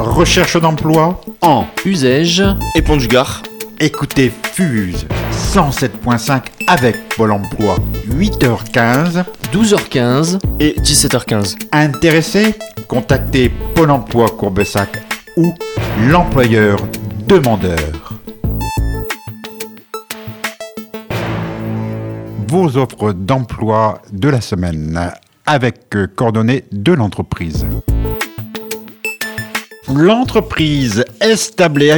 Recherche d'emploi En usage et Pont du Gard. Écoutez Fuse 107.5 avec Pôle emploi 8h15. 12h15 et 17h15. Intéressé Contactez Pôle emploi Courbesac ou l'employeur demandeur. Vos offres d'emploi de la semaine avec euh, coordonnées de l'entreprise. L'entreprise Establé à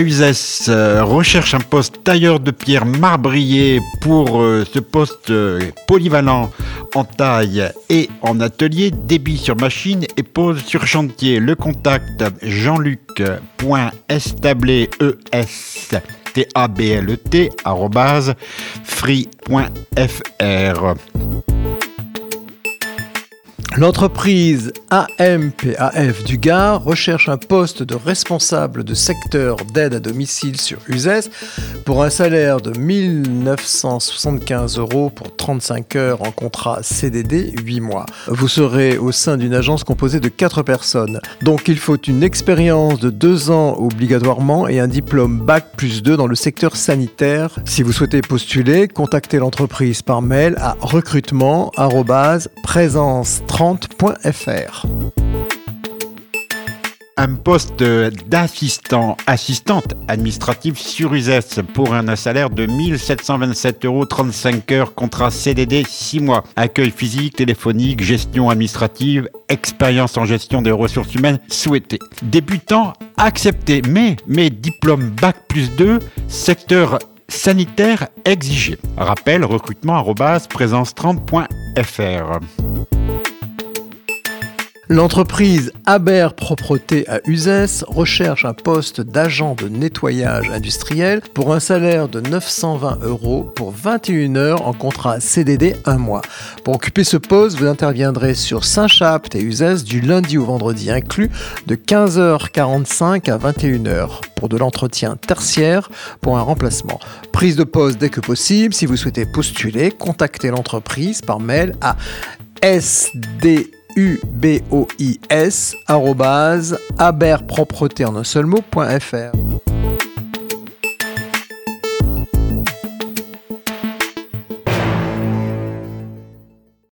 euh, recherche un poste tailleur de pierre marbrier pour euh, ce poste euh, polyvalent en taille et en atelier, débit sur machine et pose sur chantier. Le contact jean-luc.establé e s t a b l e t arrobase free.fr. L'entreprise AMPAF du Gard recherche un poste de responsable de secteur d'aide à domicile sur Uzès pour un salaire de 1975 euros pour 35 heures en contrat CDD 8 mois. Vous serez au sein d'une agence composée de 4 personnes. Donc il faut une expérience de 2 ans obligatoirement et un diplôme Bac plus 2 dans le secteur sanitaire. Si vous souhaitez postuler, contactez l'entreprise par mail à recrutement@présence30 30.fr. Un poste d'assistant, assistante administrative sur USES pour un salaire de 1727 euros 35 heures, contrat CDD 6 mois. Accueil physique, téléphonique, gestion administrative, expérience en gestion des ressources humaines souhaité. Débutant accepté, mais, mais diplôme Bac plus 2, secteur sanitaire exigé. Rappel recrutement présence30.fr. L'entreprise Aber Propreté à Uzès recherche un poste d'agent de nettoyage industriel pour un salaire de 920 euros pour 21 heures en contrat CDD un mois. Pour occuper ce poste, vous interviendrez sur Saint-Chapt et Uzès du lundi au vendredi inclus de 15h45 à 21h pour de l'entretien tertiaire pour un remplacement. Prise de poste dès que possible. Si vous souhaitez postuler, contactez l'entreprise par mail à sd ubois, arrobase, aberpropreté en un seul mot.fr.